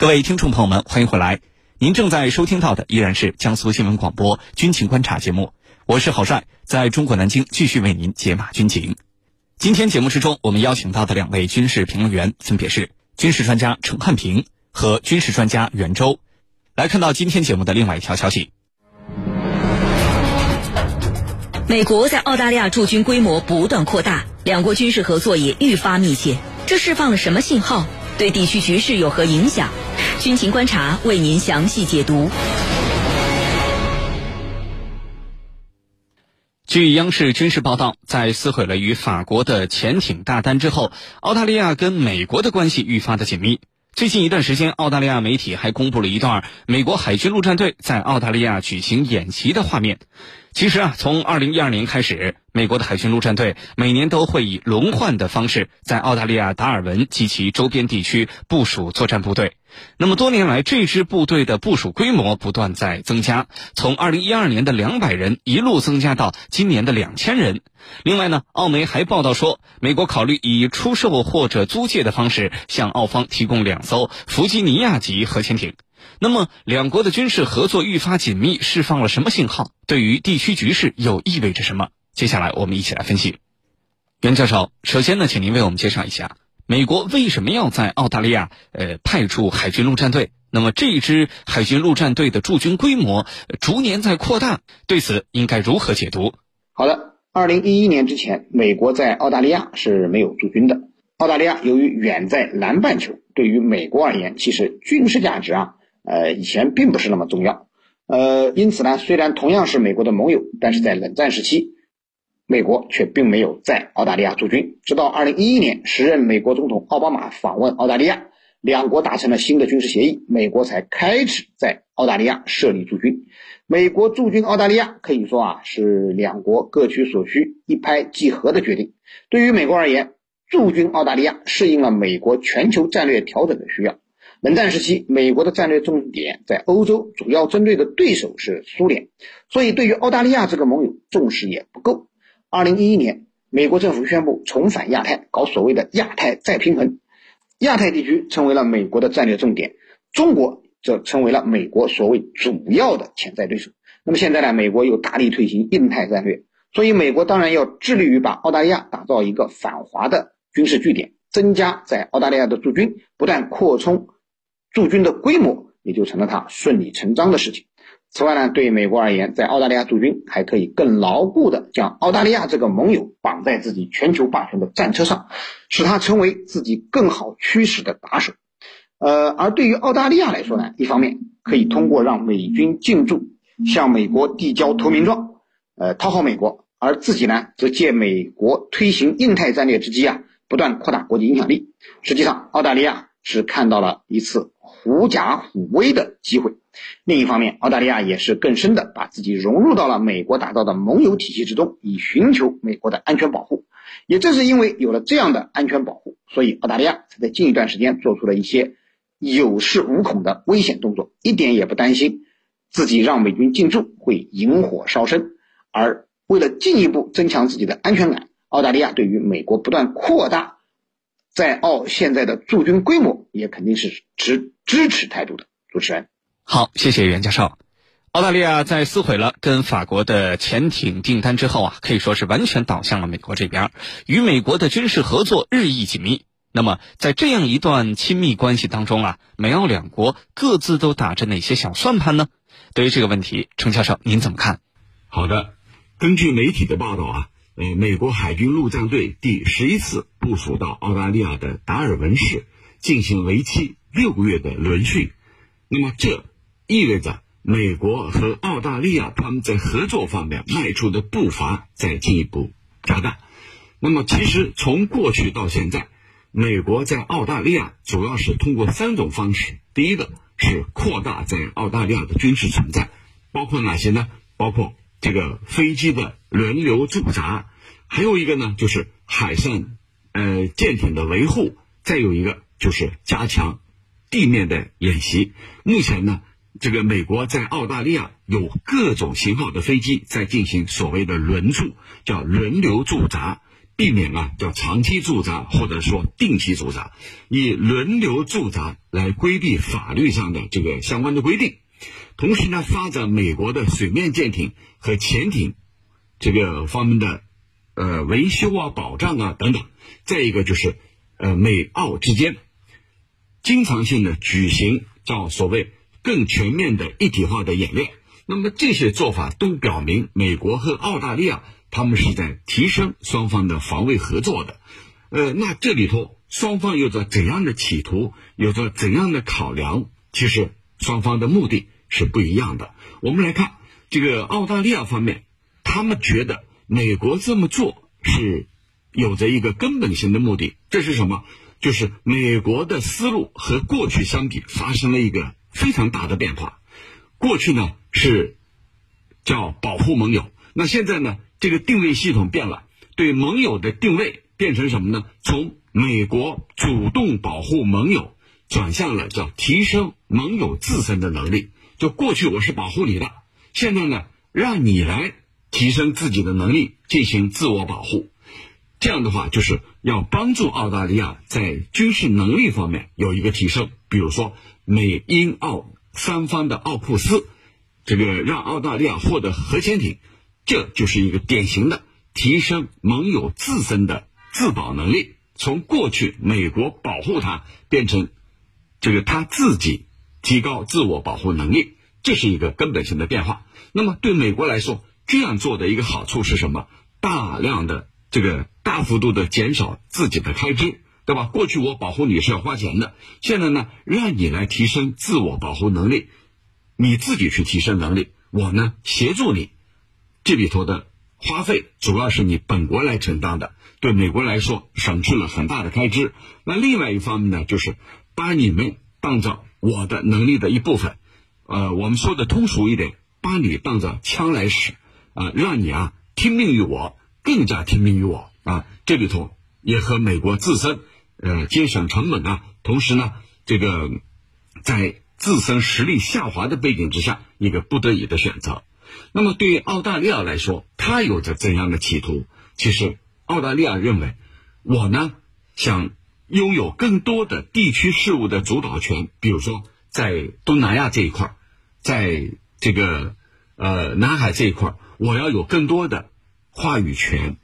各位听众朋友们，欢迎回来。您正在收听到的依然是江苏新闻广播军情观察节目，我是郝帅，在中国南京继续为您解码军情。今天节目之中，我们邀请到的两位军事评论员分别是军事专家陈汉平和军事专家袁周。来看到今天节目的另外一条消息：美国在澳大利亚驻军规模不断扩大，两国军事合作也愈发密切，这释放了什么信号？对地区局势有何影响？军情观察为您详细解读。据央视军事报道，在撕毁了与法国的潜艇大单之后，澳大利亚跟美国的关系愈发的紧密。最近一段时间，澳大利亚媒体还公布了一段美国海军陆战队在澳大利亚举行演习的画面。其实啊，从二零一二年开始，美国的海军陆战队每年都会以轮换的方式在澳大利亚达尔文及其周边地区部署作战部队。那么多年来，这支部队的部署规模不断在增加，从二零一二年的两百人一路增加到今年的两千人。另外呢，澳媒还报道说，美国考虑以出售或者租借的方式向澳方提供两艘弗吉尼亚级核潜艇。那么，两国的军事合作愈发紧密，释放了什么信号？对于地区局势又意味着什么？接下来我们一起来分析。袁教授，首先呢，请您为我们介绍一下，美国为什么要在澳大利亚呃派驻海军陆战队？那么这支海军陆战队的驻军规模逐年在扩大，对此应该如何解读？好的，二零一一年之前，美国在澳大利亚是没有驻军的。澳大利亚由于远在南半球，对于美国而言，其实军事价值啊。呃，以前并不是那么重要，呃，因此呢，虽然同样是美国的盟友，但是在冷战时期，美国却并没有在澳大利亚驻军。直到二零一一年，时任美国总统奥巴马访问澳大利亚，两国达成了新的军事协议，美国才开始在澳大利亚设立驻军。美国驻军澳大利亚可以说啊，是两国各取所需、一拍即合的决定。对于美国而言，驻军澳大利亚适应了美国全球战略调整的需要。冷战时期，美国的战略重点在欧洲，主要针对的对手是苏联，所以对于澳大利亚这个盟友重视也不够。二零一一年，美国政府宣布重返亚太，搞所谓的亚太再平衡，亚太地区成为了美国的战略重点，中国则成为了美国所谓主要的潜在对手。那么现在呢，美国又大力推行印太战略，所以美国当然要致力于把澳大利亚打造一个反华的军事据点，增加在澳大利亚的驻军，不断扩充。驻军的规模也就成了他顺理成章的事情。此外呢，对美国而言，在澳大利亚驻军还可以更牢固地将澳大利亚这个盟友绑在自己全球霸权的战车上，使他成为自己更好驱使的打手。呃，而对于澳大利亚来说呢，一方面可以通过让美军进驻，向美国递交投名状，呃，讨好美国；而自己呢，则借美国推行印太战略之机啊，不断扩大国际影响力。实际上，澳大利亚是看到了一次。狐假虎威的机会。另一方面，澳大利亚也是更深的把自己融入到了美国打造的盟友体系之中，以寻求美国的安全保护。也正是因为有了这样的安全保护，所以澳大利亚才在近一段时间做出了一些有恃无恐的危险动作，一点也不担心自己让美军进驻会引火烧身。而为了进一步增强自己的安全感，澳大利亚对于美国不断扩大。在澳现在的驻军规模也肯定是持支持态度的。主持人，好，谢谢袁教授。澳大利亚在撕毁了跟法国的潜艇订单之后啊，可以说是完全倒向了美国这边，与美国的军事合作日益紧密。那么，在这样一段亲密关系当中啊，美澳两国各自都打着哪些小算盘呢？对于这个问题，程教授您怎么看？好的，根据媒体的报道啊。呃，美国海军陆战队第十一次部署到澳大利亚的达尔文市进行为期六个月的轮训，那么这意味着美国和澳大利亚他们在合作方面迈出的步伐在进一步加大。那么，其实从过去到现在，美国在澳大利亚主要是通过三种方式：第一个是扩大在澳大利亚的军事存在，包括哪些呢？包括这个飞机的轮流驻扎。还有一个呢，就是海上，呃，舰艇的维护；再有一个就是加强地面的演习。目前呢，这个美国在澳大利亚有各种型号的飞机在进行所谓的轮驻，叫轮流驻扎，避免啊叫长期驻扎或者说定期驻扎，以轮流驻扎来规避法律上的这个相关的规定。同时呢，发展美国的水面舰艇和潜艇这个方面的呃维修啊、保障啊等等。再一个就是呃美澳之间经常性的举行叫所谓更全面的一体化的演练。那么这些做法都表明，美国和澳大利亚他们是在提升双方的防卫合作的。呃，那这里头双方有着怎样的企图，有着怎样的考量？其实双方的目的是不一样的。我们来看这个澳大利亚方面，他们觉得美国这么做是有着一个根本性的目的，这是什么？就是美国的思路和过去相比发生了一个非常大的变化。过去呢？是叫保护盟友，那现在呢？这个定位系统变了，对盟友的定位变成什么呢？从美国主动保护盟友，转向了叫提升盟友自身的能力。就过去我是保护你的，现在呢，让你来提升自己的能力，进行自我保护。这样的话，就是要帮助澳大利亚在军事能力方面有一个提升。比如说，美英澳三方的奥库斯。这个让澳大利亚获得核潜艇，这就是一个典型的提升盟友自身的自保能力。从过去美国保护它，变成这个他自己提高自我保护能力，这是一个根本性的变化。那么对美国来说，这样做的一个好处是什么？大量的这个大幅度的减少自己的开支，对吧？过去我保护你是要花钱的，现在呢，让你来提升自我保护能力。你自己去提升能力，我呢协助你，这里头的花费主要是你本国来承担的，对美国来说省去了很大的开支。那另外一方面呢，就是把你们当做我的能力的一部分，呃，我们说的通俗一点，把你当做枪来使，啊，让你啊听命于我，更加听命于我啊。这里头也和美国自身呃节省成本啊，同时呢，这个在。自身实力下滑的背景之下，一个不得已的选择。那么，对于澳大利亚来说，他有着怎样的企图？其实，澳大利亚认为，我呢想拥有更多的地区事务的主导权，比如说在东南亚这一块，在这个呃南海这一块，我要有更多的话语权，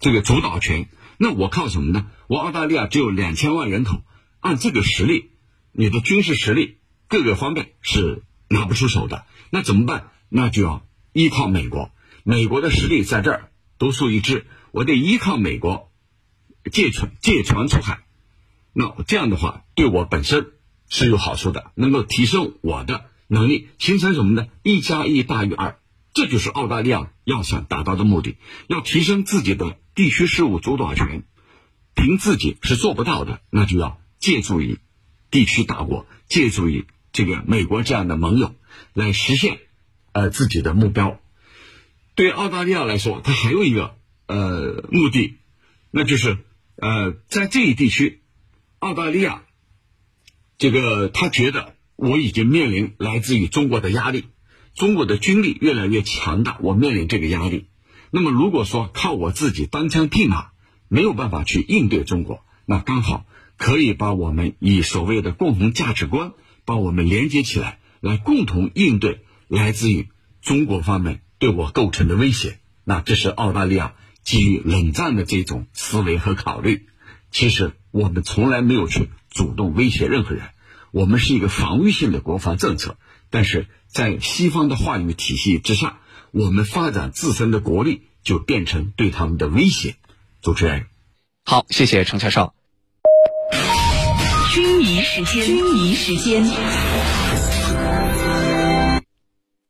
这个主导权。那我靠什么呢？我澳大利亚只有两千万人口，按这个实力，你的军事实力。各个方面是拿不出手的，那怎么办？那就要依靠美国。美国的实力在这儿独树一帜，我得依靠美国借船借船出海。那这样的话，对我本身是有好处的，能够提升我的能力，形成什么呢？一加一大于二，这就是澳大利亚要想达到的目的。要提升自己的地区事务主导权，凭自己是做不到的，那就要借助于地区大国，借助于。这个美国这样的盟友来实现呃自己的目标，对澳大利亚来说，它还有一个呃目的，那就是呃在这一地区，澳大利亚这个他觉得我已经面临来自于中国的压力，中国的军力越来越强大，我面临这个压力。那么如果说靠我自己单枪匹马没有办法去应对中国，那刚好可以把我们以所谓的共同价值观。把我们连接起来，来共同应对来自于中国方面对我构成的威胁。那这是澳大利亚基于冷战的这种思维和考虑。其实我们从来没有去主动威胁任何人，我们是一个防御性的国防政策。但是在西方的话语体系之下，我们发展自身的国力就变成对他们的威胁。主持人，好，谢谢程教授。军迷时间，军迷时间。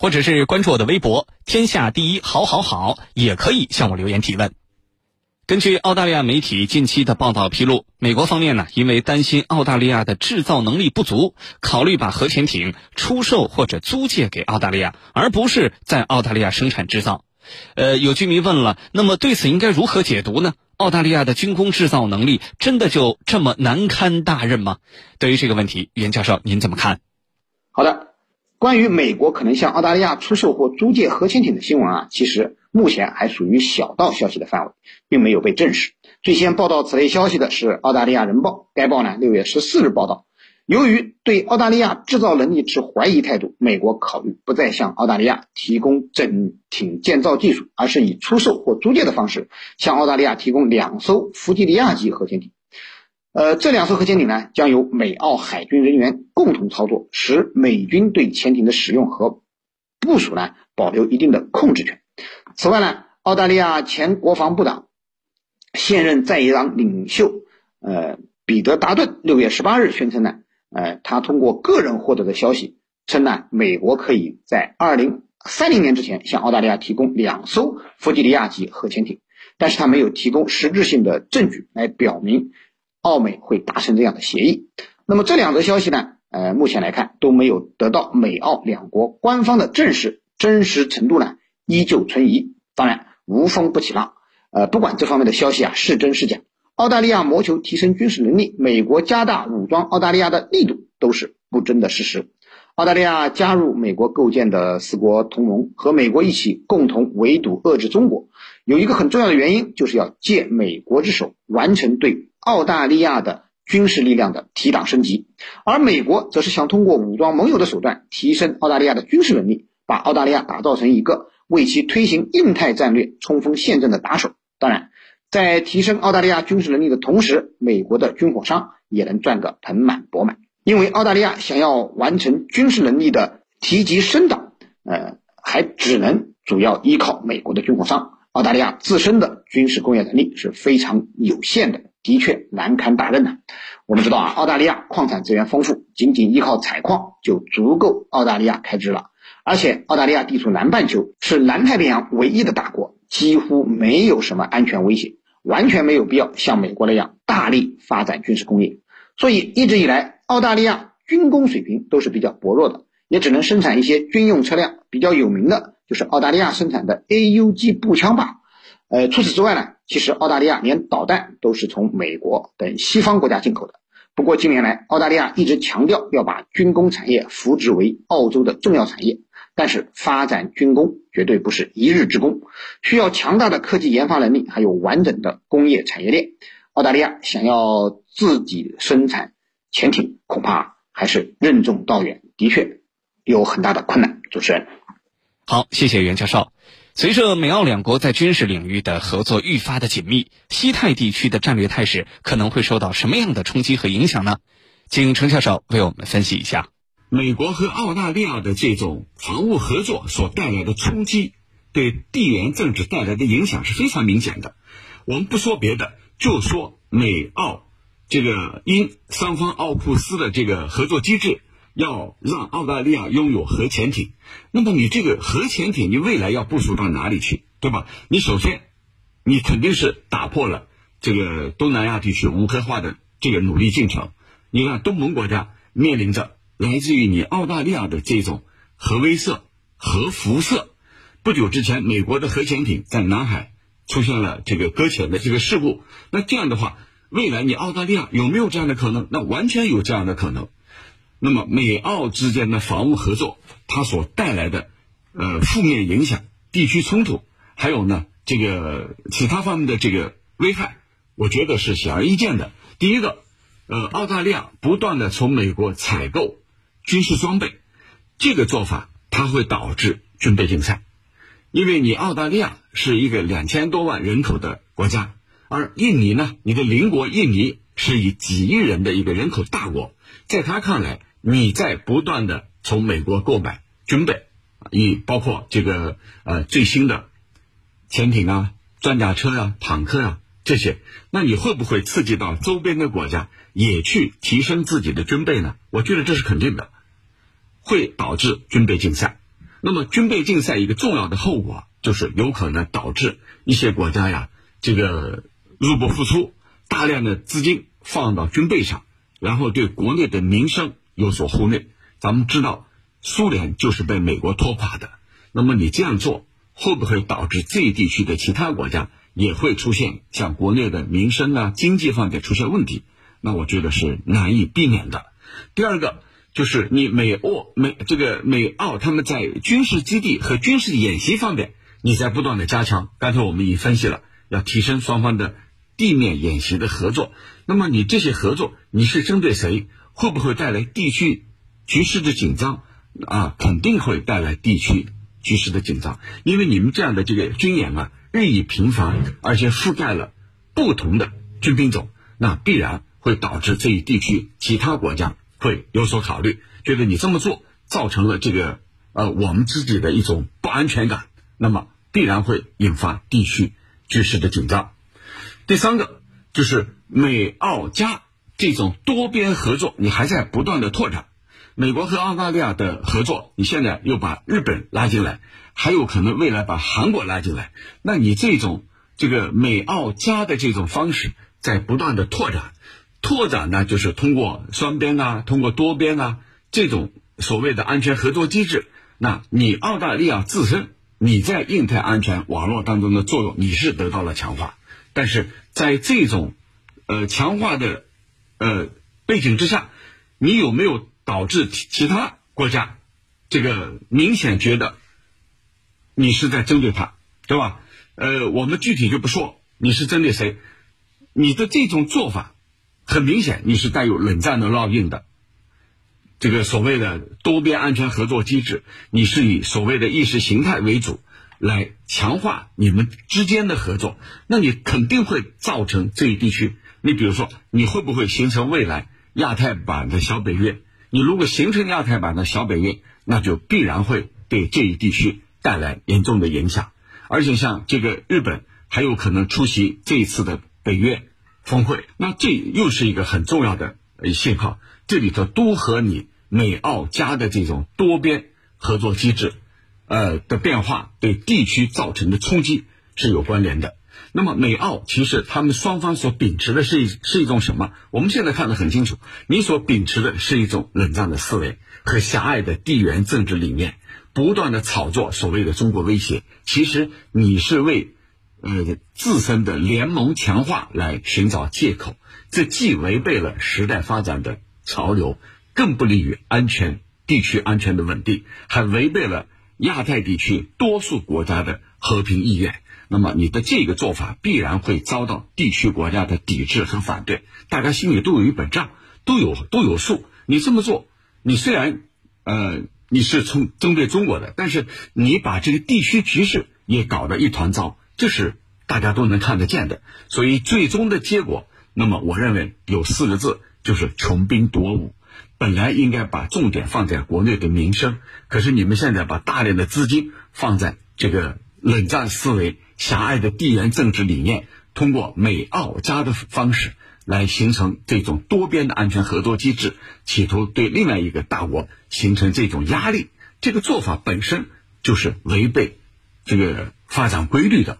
或者是关注我的微博“天下第一好好好”，也可以向我留言提问。根据澳大利亚媒体近期的报道披露，美国方面呢，因为担心澳大利亚的制造能力不足，考虑把核潜艇出售或者租借给澳大利亚，而不是在澳大利亚生产制造。呃，有居民问了，那么对此应该如何解读呢？澳大利亚的军工制造能力真的就这么难堪大任吗？对于这个问题，袁教授您怎么看？好的，关于美国可能向澳大利亚出售或租借核潜艇的新闻啊，其实。目前还属于小道消息的范围，并没有被证实。最先报道此类消息的是澳大利亚人报，该报呢六月十四日报道，由于对澳大利亚制造能力持怀疑态度，美国考虑不再向澳大利亚提供整艇建造技术，而是以出售或租借的方式向澳大利亚提供两艘弗吉尼亚级核潜艇。呃，这两艘核潜艇呢，将由美澳海军人员共同操作，使美军对潜艇的使用和部署呢保留一定的控制权。此外呢，澳大利亚前国防部长、现任在野党领袖，呃，彼得达顿六月十八日宣称呢，呃，他通过个人获得的消息称呢，美国可以在二零三零年之前向澳大利亚提供两艘弗吉尼亚级核潜艇，但是他没有提供实质性的证据来表明澳美会达成这样的协议。那么这两则消息呢，呃，目前来看都没有得到美澳两国官方的证实，真实程度呢？依旧存疑，当然无风不起浪。呃，不管这方面的消息啊是真是假，澳大利亚谋求提升军事能力，美国加大武装澳大利亚的力度都是不争的事实。澳大利亚加入美国构建的四国同盟，和美国一起共同围堵遏制中国，有一个很重要的原因，就是要借美国之手完成对澳大利亚的军事力量的提档升级，而美国则是想通过武装盟友的手段提升澳大利亚的军事能力，把澳大利亚打造成一个。为其推行印太战略冲锋陷阵的打手。当然，在提升澳大利亚军事能力的同时，美国的军火商也能赚个盆满钵满。因为澳大利亚想要完成军事能力的提级升档，呃，还只能主要依靠美国的军火商。澳大利亚自身的军事工业能力是非常有限的，的确难堪大任呐。我们知道啊，澳大利亚矿产资源丰富，仅仅依靠采矿就足够澳大利亚开支了。而且，澳大利亚地处南半球，是南太平洋唯一的大国，几乎没有什么安全威胁，完全没有必要像美国那样大力发展军事工业。所以，一直以来，澳大利亚军工水平都是比较薄弱的，也只能生产一些军用车辆。比较有名的就是澳大利亚生产的 AUG 步枪吧。呃，除此之外呢，其实澳大利亚连导弹都是从美国等西方国家进口的。不过近年来，澳大利亚一直强调要把军工产业扶植为澳洲的重要产业。但是发展军工绝对不是一日之功，需要强大的科技研发能力，还有完整的工业产业链。澳大利亚想要自己生产潜艇，恐怕还是任重道远，的确有很大的困难。主持人，好，谢谢袁教授。随着美澳两国在军事领域的合作愈发的紧密，西太地区的战略态势可能会受到什么样的冲击和影响呢？请程教授为我们分析一下。美国和澳大利亚的这种防务合作所带来的冲击，对地缘政治带来的影响是非常明显的。我们不说别的，就说美澳这个因双方奥库斯的这个合作机制，要让澳大利亚拥有核潜艇。那么你这个核潜艇，你未来要部署到哪里去，对吧？你首先，你肯定是打破了这个东南亚地区无核化的这个努力进程。你看，东盟国家面临着。来自于你澳大利亚的这种核威慑、核辐射。不久之前，美国的核潜艇在南海出现了这个搁浅的这个事故。那这样的话，未来你澳大利亚有没有这样的可能？那完全有这样的可能。那么，美澳之间的防务合作，它所带来的呃负面影响、地区冲突，还有呢这个其他方面的这个危害，我觉得是显而易见的。第一个，呃，澳大利亚不断的从美国采购。军事装备，这个做法它会导致军备竞赛，因为你澳大利亚是一个两千多万人口的国家，而印尼呢，你的邻国印尼是以几亿人的一个人口大国，在他看来，你在不断的从美国购买军备，以包括这个呃最新的潜艇啊、装甲车啊、坦克啊这些，那你会不会刺激到周边的国家？也去提升自己的军备呢？我觉得这是肯定的，会导致军备竞赛。那么军备竞赛一个重要的后果就是有可能导致一些国家呀，这个入不敷出，大量的资金放到军备上，然后对国内的民生有所忽略。咱们知道，苏联就是被美国拖垮的。那么你这样做，会不会导致这一地区的其他国家也会出现像国内的民生啊、经济方面出现问题？那我觉得是难以避免的。第二个就是你美欧美这个美澳他们在军事基地和军事演习方面，你在不断的加强。刚才我们已经分析了，要提升双方的地面演习的合作。那么你这些合作，你是针对谁？会不会带来地区局势的紧张？啊，肯定会带来地区局势的紧张，因为你们这样的这个军演啊，日益频繁，而且覆盖了不同的军兵种，那必然。会导致这一地区其他国家会有所考虑，觉得你这么做造成了这个呃我们自己的一种不安全感，那么必然会引发地区局势的紧张。第三个就是美澳加这种多边合作，你还在不断的拓展。美国和澳大利亚的合作，你现在又把日本拉进来，还有可能未来把韩国拉进来，那你这种这个美澳加的这种方式在不断的拓展。拓展呢，就是通过双边啊，通过多边啊这种所谓的安全合作机制。那你澳大利亚自身你在印太安全网络当中的作用，你是得到了强化。但是在这种呃强化的呃背景之下，你有没有导致其他国家这个明显觉得你是在针对他，对吧？呃，我们具体就不说你是针对谁，你的这种做法。很明显，你是带有冷战的烙印的。这个所谓的多边安全合作机制，你是以所谓的意识形态为主，来强化你们之间的合作，那你肯定会造成这一地区。你比如说，你会不会形成未来亚太版的小北约？你如果形成亚太版的小北约，那就必然会对这一地区带来严重的影响。而且，像这个日本还有可能出席这一次的北约。峰会，那这又是一个很重要的信号。这里头都和你美澳加的这种多边合作机制，呃的变化对地区造成的冲击是有关联的。那么美澳其实他们双方所秉持的是一是一种什么？我们现在看得很清楚，你所秉持的是一种冷战的思维和狭隘的地缘政治理念，不断的炒作所谓的中国威胁。其实你是为。呃，自身的联盟强化来寻找借口，这既违背了时代发展的潮流，更不利于安全地区安全的稳定，还违背了亚太地区多数国家的和平意愿。那么，你的这个做法必然会遭到地区国家的抵制和反对，大家心里都有一本账，都有都有数。你这么做，你虽然呃你是从针对中国的，但是你把这个地区局势也搞得一团糟。这是大家都能看得见的，所以最终的结果，那么我认为有四个字，就是穷兵黩武。本来应该把重点放在国内的民生，可是你们现在把大量的资金放在这个冷战思维、狭隘的地缘政治理念，通过美澳加的方式来形成这种多边的安全合作机制，企图对另外一个大国形成这种压力。这个做法本身就是违背这个发展规律的。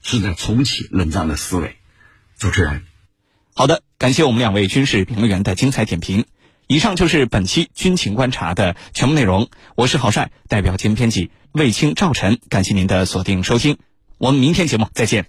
是在重启冷战的思维。主持人，好的，感谢我们两位军事评论员的精彩点评。以上就是本期军情观察的全部内容。我是郝帅，代表节目编辑卫青、赵晨，感谢您的锁定收听。我们明天节目再见。